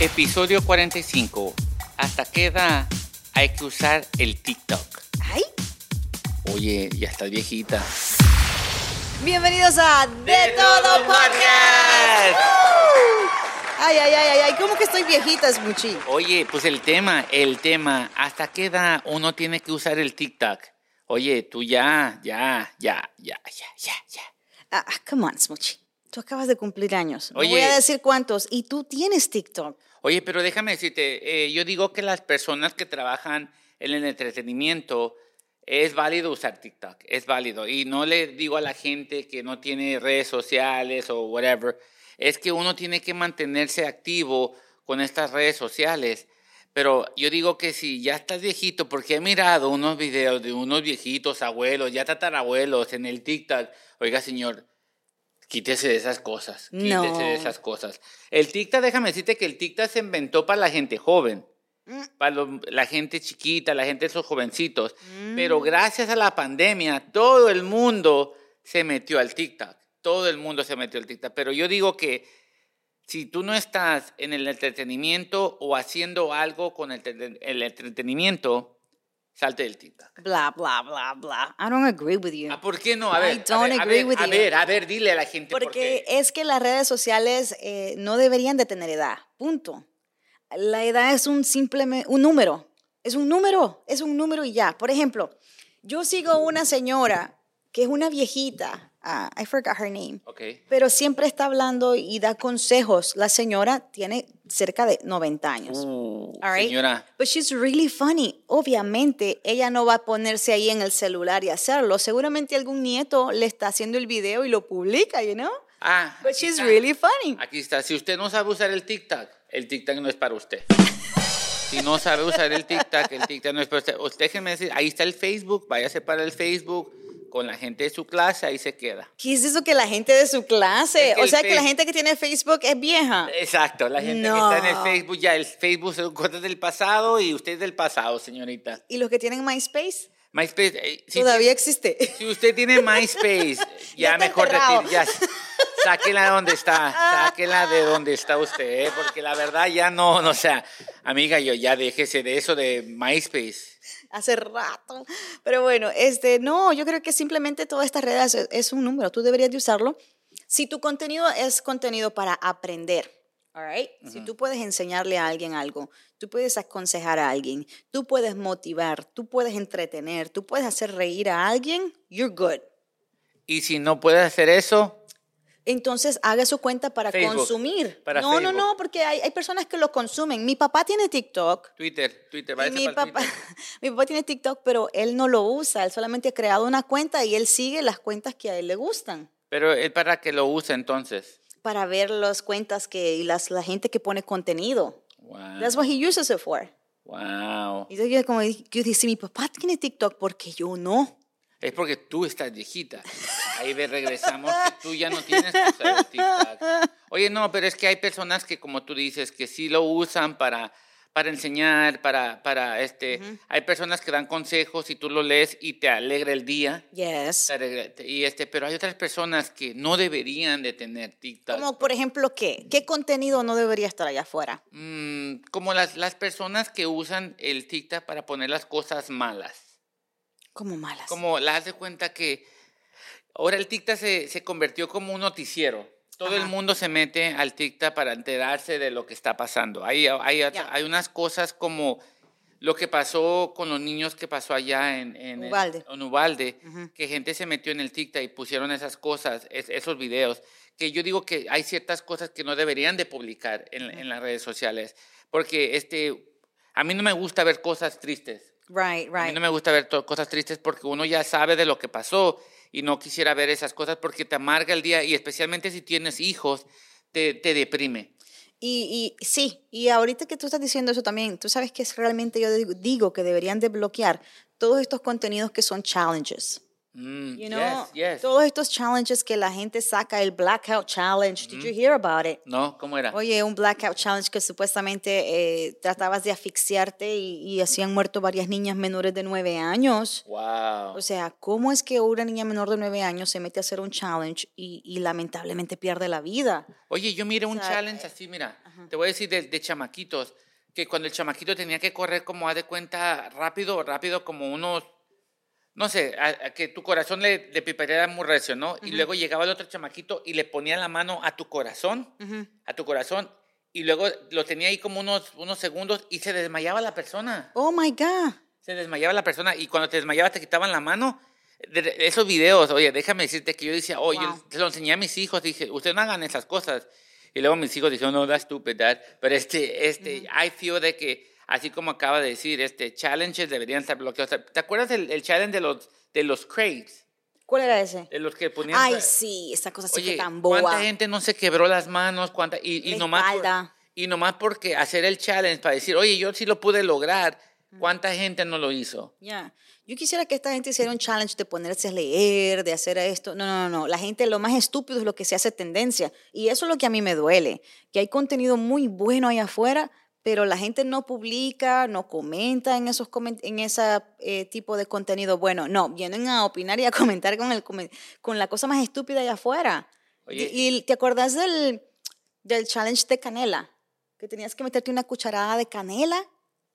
Episodio 45. ¿Hasta qué edad hay que usar el TikTok? Ay, Oye, ya estás viejita. bienvenidos a De, Todo Podcast. Ay, ay, ay, ay, ay, ¿cómo que estoy viejita, Smuchi? Oye, pues el tema, el tema, ¿hasta qué edad uno tiene que usar el TikTok? Oye, tú ya, ya, ya, ya, ya, ya, ya. Ah, ah, come on, Smuchi. Tú acabas de cumplir años. No Oye. voy a decir cuántos. Y tú tienes TikTok. Oye, pero déjame decirte, eh, yo digo que las personas que trabajan en el entretenimiento es válido usar TikTok, es válido. Y no le digo a la gente que no tiene redes sociales o whatever, es que uno tiene que mantenerse activo con estas redes sociales. Pero yo digo que si ya estás viejito, porque he mirado unos videos de unos viejitos, abuelos, ya tatarabuelos en el TikTok, oiga señor, Quítese de esas cosas. Quítese No. de esas cosas. El TikTok, déjame decirte que el TikTok se inventó para la gente joven. Mm. Para lo- la gente chiquita, la gente de esos jovencitos. Pero gracias a la pandemia, todo el mundo se metió al TikTok. Todo el mundo se metió al TikTok. Pero yo digo que si tú no estás en el entretenimiento o haciendo algo con el, el entretenimiento, salte del TikTok. Bla, bla, bla, bla. I don't agree with you. Ah, ¿Por qué no? A I ver, a don't ver, a agree ver, with a you. ver, a ver, dile a la gente por Porque qué. es que las redes sociales eh, no deberían de tener edad. Punto. La edad es un simple un número. Es un número, es un número y ya. Por ejemplo, yo sigo una señora que es una viejita. ah, I forgot her name. Ok. Pero siempre está hablando y da consejos. La señora tiene cerca de 90 años. Uh, All right? Señora, But she's really funny. Obviamente, ella no va a ponerse ahí en el celular y hacerlo. Seguramente algún nieto le está haciendo el video y lo publica, you know? ah, But she's está. really funny. Aquí está. Si usted no sabe usar el TikTok, el TikTok no es para usted. Si no sabe usar el TikTok, el TikTok no es para usted. Usted déjeme decir, ahí está el Facebook, váyase para el Facebook con la gente de su clase, ahí se queda. ¿Qué es eso que la gente de su clase? Es que o sea, que la gente que tiene Facebook es vieja. Exacto, la gente No. que está en el Facebook, ya el Facebook son cosas del pasado y usted es del pasado, señorita. ¿Y los que tienen MySpace? MySpace, eh, si, Todavía existe. si usted tiene MySpace, ya, mejor retire- ya sáquela de donde está, sáquela de donde está usted, ¿eh? porque la verdad ya no, no, o sea, amiga, yo ya déjese de eso de MySpace. Hace rato. Pero bueno, este, no, yo creo que simplemente todas estas redes es, es un número. Tú deberías de usarlo. Si tu contenido es contenido para aprender, all right? Si tú puedes enseñarle a alguien algo, tú puedes aconsejar a alguien, tú puedes motivar, tú puedes entretener, tú puedes hacer reír a alguien, you're good. Y si no puede hacer eso, Entonces haga su cuenta para Facebook, consumir. para no, no, Facebook. no, porque hay, hay personas que lo consumen. Mi papá tiene TikTok. Twitter, Twitter, váyase mi papá, Twitter. mi papá tiene TikTok, pero él no lo usa. Él solamente ha creado una cuenta y él sigue las cuentas que a él le gustan Pero es para que lo use entonces. para ver las cuentas que y las, la gente que pone contenido. Wow. That's what he uses it for. wow. Y yo como yo dije, mi papá tiene TikTok, ¿por qué yo no? Es porque tú estás viejita. Ahí regresamos tú ya no tienes que usar el TikTok. Oye, no, pero es que hay personas que, como tú dices, que sí lo usan para, para enseñar, para, para este. Hay personas que dan consejos y tú lo lees y te alegra el día. Yes. Y este, pero hay otras personas que no deberían de tener TikTok. Como por ejemplo, ¿qué? ¿Qué contenido no debería estar allá afuera? Mm, como las, las personas que usan el TikTok para poner las cosas malas. Como malas. Como la hace cuenta que ahora el TikTok se, se convirtió como un noticiero. Todo el mundo se mete al TikTok para enterarse de lo que está pasando. Hay, hay, hay unas cosas como lo que pasó con los niños que pasó allá en, en, Ujú. que gente se metió en el TikTok y pusieron esas cosas, es- esos videos, que yo digo que hay ciertas cosas que no deberían de publicar en, en las redes sociales, porque este, a mí no me gusta ver cosas tristes. Right, A mí right. no me gusta ver cosas tristes porque uno ya sabe de lo que pasó y no quisiera ver esas cosas porque te amarga el día y especialmente si tienes hijos, te, te deprime. Y, y sí, y ahorita que tú estás diciendo eso también, tú sabes que es realmente yo digo- que deberían de bloquear todos estos contenidos que son challenges. Mm, You know, yes, yes. todos estos challenges que la gente saca, el Blackout Challenge. Did you hear about it? No, ¿cómo era? Oye, un blackout challenge que supuestamente eh, tratabas de asfixiarte y, y así han muerto varias niñas menores de nueve años. Wow. O sea, ¿cómo es que una niña menor de nueve años se mete a hacer un challenge y, y lamentablemente pierde la vida? Oye, yo miré un sea, challenge así, mira, te voy a decir de, de chamaquitos, que cuando el chamaquito tenía que correr como haz de cuenta rápido, rápido, como unos, no sé, a- a que tu corazón le, le pipareara muy recio, ¿no? Y luego llegaba el otro chamaquito y le ponía la mano a tu corazón, a tu corazón, y luego lo tenía ahí como unos, unos segundos y se desmayaba la persona. Oh my God. Se desmayaba la persona y cuando te desmayabas te quitaban la mano. De- esos videos, oye, déjame decirte que yo decía, oye, Wow. se lo enseñé a mis hijos, dije, ustedes no hagan esas cosas. Y luego mis hijos dijeron, no, that's stupid, dad. Pero este, este, I feel de que, así como acaba de decir, este, challenges deberían estar bloqueados. ¿Te acuerdas el, el challenge de los, de los crates? ¿Cuál era ese? De los que ponían... Ay, sí, esa cosa sí que tan boba. ¿cuánta gente no se quebró las manos? ¿Cuánta? Y, y La nomás por- y nomás porque hacer el challenge para decir, oye, yo sí lo pude lograr, ¿cuánta gente no lo hizo? Ya. Yo quisiera que esta gente hiciera un challenge de ponerse a leer, de hacer esto. No, no, no. La gente, lo más estúpido es lo que se hace tendencia. Y eso es lo que a mí me duele. Que hay contenido muy bueno ahí afuera, pero la gente no publica, no comenta en esos en ese eh, tipo de contenido bueno. No, vienen a opinar y a comentar con, el, con la cosa más estúpida allá afuera. Oye. Y, y te acordás del, del challenge de canela? Que tenías que meterte una cucharada de canela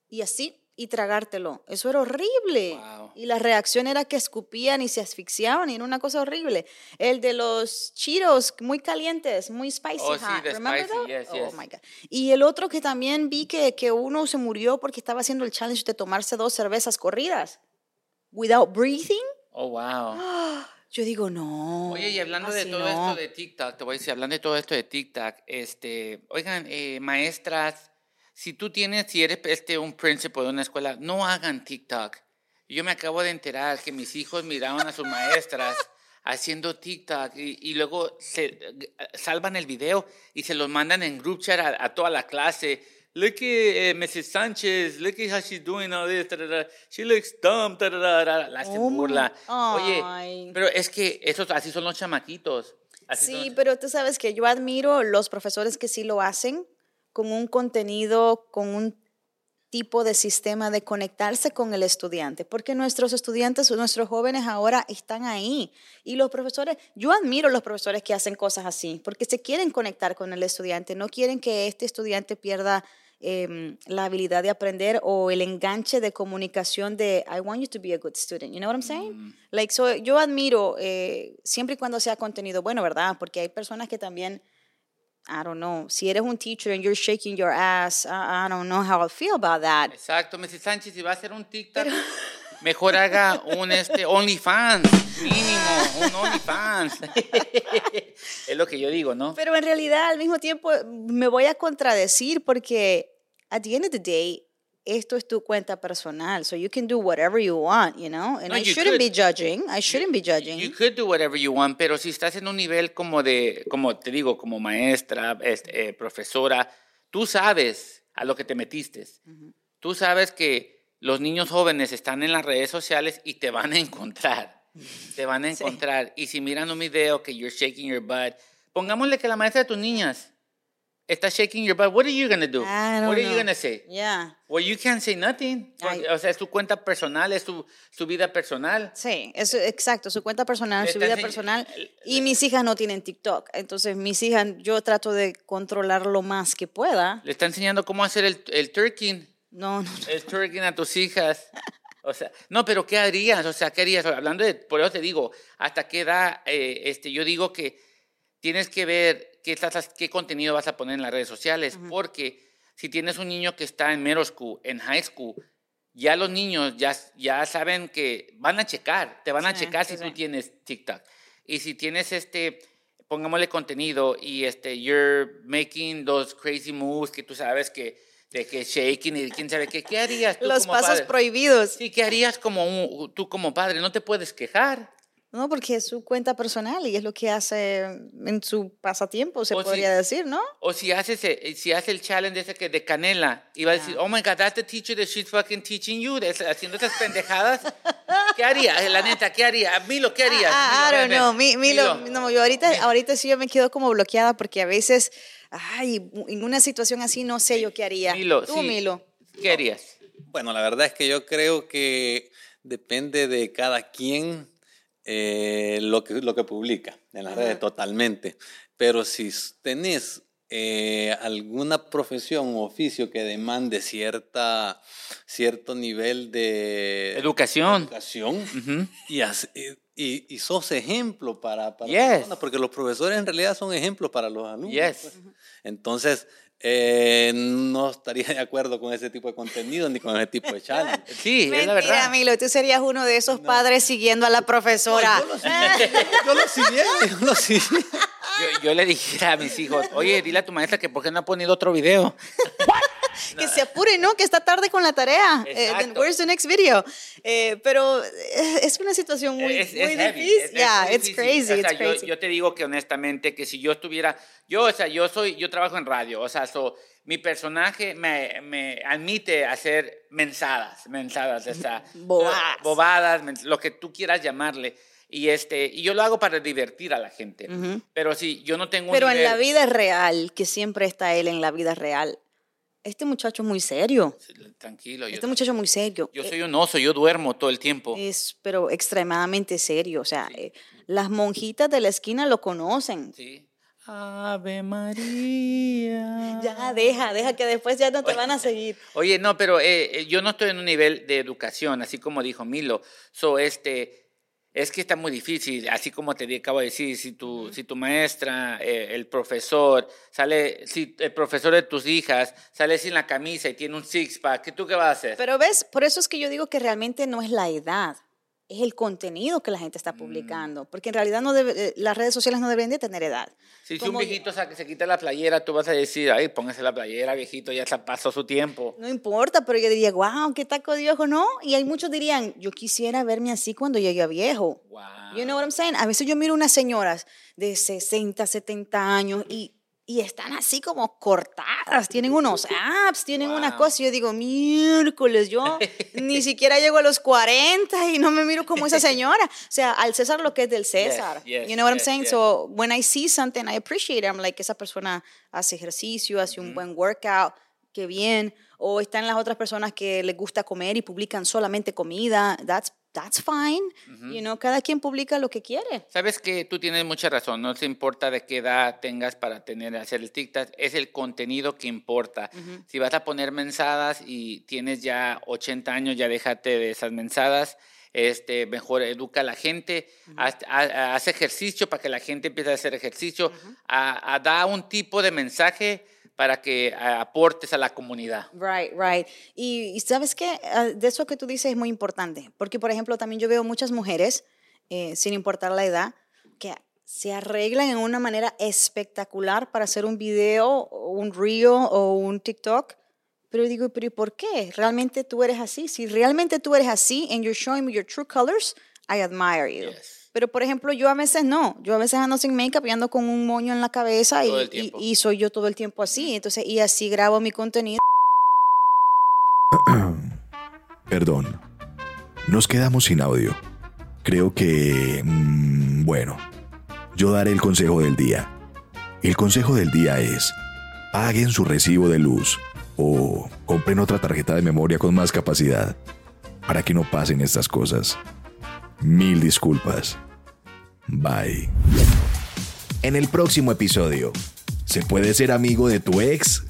y así y tragártelo. Eso era horrible. Wow. Y la reacción era que escupían y se asfixiaban y era una cosa horrible. El de los chiros muy calientes, muy spicy Oh, sí, hot. the Remember spicy, that? yes, oh yes. my God. Y el otro que también vi que, que uno se murió porque estaba haciendo el challenge de tomarse dos cervezas corridas. Without breathing. Oh, wow. Yo digo, no. Oye, y hablando de todo no. esto de TikTok, te voy a decir, hablando de todo esto de TikTok, este, oigan, eh, maestras, si tú tienes, si eres este, un principal de una escuela, no hagan TikTok. Yo me acabo de enterar que mis hijos miraban a sus maestras haciendo TikTok y, y luego se salvan el video y se los mandan en group chat a, a toda la clase. Look at eh, Mrs. Sánchez, look at how she's doing all this, she looks dumb, la hacen Oh burla. Oye, pero es que esos así son los chamaquitos. Así Sí, son- pero tú sabes que yo admiro los profesores que sí lo hacen con un contenido, con un tipo de sistema de conectarse con el estudiante, porque nuestros estudiantes, nuestros jóvenes ahora están ahí. Y los profesores, yo admiro los profesores que hacen cosas así, porque se quieren conectar con el estudiante, no quieren que este estudiante pierda em, la habilidad de aprender o el enganche de comunicación de I want you to be a good student. You know what I'm saying? Like, so, yo admiro eh, siempre y cuando sea contenido bueno, ¿verdad? Porque hay personas que también, I don't know, si eres un teacher and you're shaking your ass, I, I don't know how I feel about that. Exacto, Mrs. Sánchez, si va a hacer un TikTok, mejor haga un este, OnlyFans, mínimo, un OnlyFans. es lo que yo digo, ¿no? Pero en realidad, al mismo tiempo, me voy a contradecir porque at the end of the day, esto es tu cuenta personal, so you can do whatever you want, you know? And No, I shouldn't be judging. I shouldn't be judging. You could do whatever you want, pero si estás en un nivel como de, como te digo, como maestra, este, eh, profesora, tú sabes a lo que te metiste. Tú sabes que los niños jóvenes están en las redes sociales y te van a encontrar. Te van a Sí. encontrar. Y si miran un video que you're shaking your butt, pongámosle que la maestra de tus niñas está shaking your butt, what are you going to do? I don't What are you going to say? Yeah. Well, you can't say nothing. O sea, es tu cuenta personal, es tu, su vida personal. Sí, eso, exacto, su cuenta personal, su vida personal. Y mis hijas no tienen TikTok. Entonces, mis hijas, yo trato de controlar lo más que pueda. Le está enseñando cómo hacer el, el turking. No, no, el twerking a tus hijas. O sea, no, pero ¿qué harías? O sea, ¿qué harías? Hablando de, por eso te digo, hasta qué edad, eh, este, yo digo que tienes que ver qué, estás, qué contenido vas a poner en las redes sociales, porque si tienes un niño que está en middle school, en high school, ya los niños ya, ya saben que van a checar, te van a Sí, checar sí, si sí. tú tienes TikTok. Y si tienes este, pongámosle contenido y este, you're making those crazy moves que tú sabes que, de que shaking y quién sabe qué, ¿qué harías tú los como pasos padre? prohibidos. Sí, ¿qué harías como un- tú como padre? No te puedes quejar. No, porque es su cuenta personal y es lo que hace en su pasatiempo, se podría decir, ¿no? O si hace, ese, si hace el challenge ese que de canela, iba a decir, oh my God, that's the teacher that she's fucking teaching you, haciendo esas pendejadas. ¿Qué haría? La neta, ¿qué haría? Milo, ¿qué harías? Ah, I don't know. Milo, no, yo ahorita, ahorita sí yo me quedo como bloqueada porque a veces, ay, en una situación así no sé yo qué haría. Milo, Tú, Milo. ¿Qué harías? Bueno, la verdad es que yo creo que depende de cada quien eh, lo, que, lo que publica en las redes totalmente. Pero si tenés eh, alguna profesión o oficio que demande cierta, cierto nivel de educación, educación y, y, sos ejemplo para, para porque los profesores en realidad son ejemplos para los alumnos. Pues. Entonces, eh, no estaría de acuerdo con ese tipo de contenido ni con ese tipo de challenge. Sí, Mentira, es la verdad. Milo, tú serías uno de esos padres siguiendo a la profesora. yo lo seguía, yo lo seguía. Yo, le dije a mis hijos, oye, dile a tu maestra que por qué no ha ponido otro video. que se apure, ¿no? Que está tarde con la tarea. Eh, where's the next video? Eh, pero es una situación muy, muy difícil. yeah, it's crazy, it's crazy. Yo, te digo que honestamente que si yo estuviera, yo, o sea, yo soy, yo trabajo en radio, o sea, mi personaje me, me, admite hacer mensadas, mensadas, o sea, bobadas, bobadas, lo que tú quieras llamarle. Y, este, y yo lo hago para divertir a la gente. Pero si yo no tengo Pero en la vida real, que siempre está él en la vida real, este muchacho es muy serio. Tranquilo. Este muchacho es muy serio. Yo soy un oso, yo duermo todo el tiempo. Es, pero extremadamente serio. O sea, eh, las monjitas de la esquina lo conocen. Sí. Ave María. Ya, deja, deja que después ya no te van a seguir. Oye, no, pero eh, eh, yo no estoy en un nivel de educación, así como dijo Milo. So, este, es que está muy difícil, así como te acabo de decir, si tu, si tu maestra, eh, el profesor, sale, si el profesor de tus hijas sale sin la camisa y tiene un six-pack, ¿tú qué vas a hacer? Pero ves, por eso es que yo digo que realmente no es la edad es el contenido que la gente está mm. publicando, porque en realidad no debe, eh, las redes sociales no deben de tener edad. Si un viejito se, se quita la playera, tú vas a decir, ay, póngase la playera, viejito, ya se pasó su tiempo. No importa, pero yo diría, wow, qué taco de ojo, ¿no? Y hay muchos dirían, yo quisiera verme así cuando llegue a viejo. Wow. You know what I'm saying? A veces yo miro unas señoras de 60, 70 años y y están así como cortadas, tienen unos apps, tienen una cosa, y yo digo, miércoles, yo ni siquiera llego a los 40 y no me miro como esa señora. O sea, al César lo que es del César. you know what I'm saying? So when I see something, I appreciate it. I'm like, esa persona hace ejercicio, hace un buen workout, qué bien. O están las otras personas que les gusta comer y publican solamente comida. That's that's fine. You know, cada quien publica lo que quiere. Sabes que tú tienes mucha razón. No se importa de qué edad tengas para tener hacer el TikTok. Es el contenido que importa. Si vas a poner mensadas y tienes ya 80 años, ya déjate de esas mensadas. Este, mejor educa a la gente, haz, ejercicio para que la gente empiece a hacer ejercicio, a, a da un tipo de mensaje para que eh, aportes a la comunidad. Right, right. Y, sabes qué, ah, de eso que tú dices es muy importante, porque por ejemplo también yo veo muchas mujeres, eh, sin importar la edad, que se arreglan en una manera espectacular para hacer un video, un reel o un TikTok. Pero digo, ¿pero por qué? ¿Realmente tú eres así? Si realmente tú eres así and you're showing me your true colors, I admire you. Pero, por ejemplo, yo a veces no. Yo a veces ando sin make-up y ando con un moño en la cabeza y, y, soy yo todo el tiempo así. Entonces, y así grabo mi contenido. Perdón. Nos quedamos sin audio. Creo que... Mm, bueno. Yo daré el consejo del día. El consejo del día es... Paguen su recibo de luz o compren otra tarjeta de memoria con más capacidad para que no pasen estas cosas. Mil disculpas. Bye. En el próximo episodio, ¿se puede ser amigo de tu ex?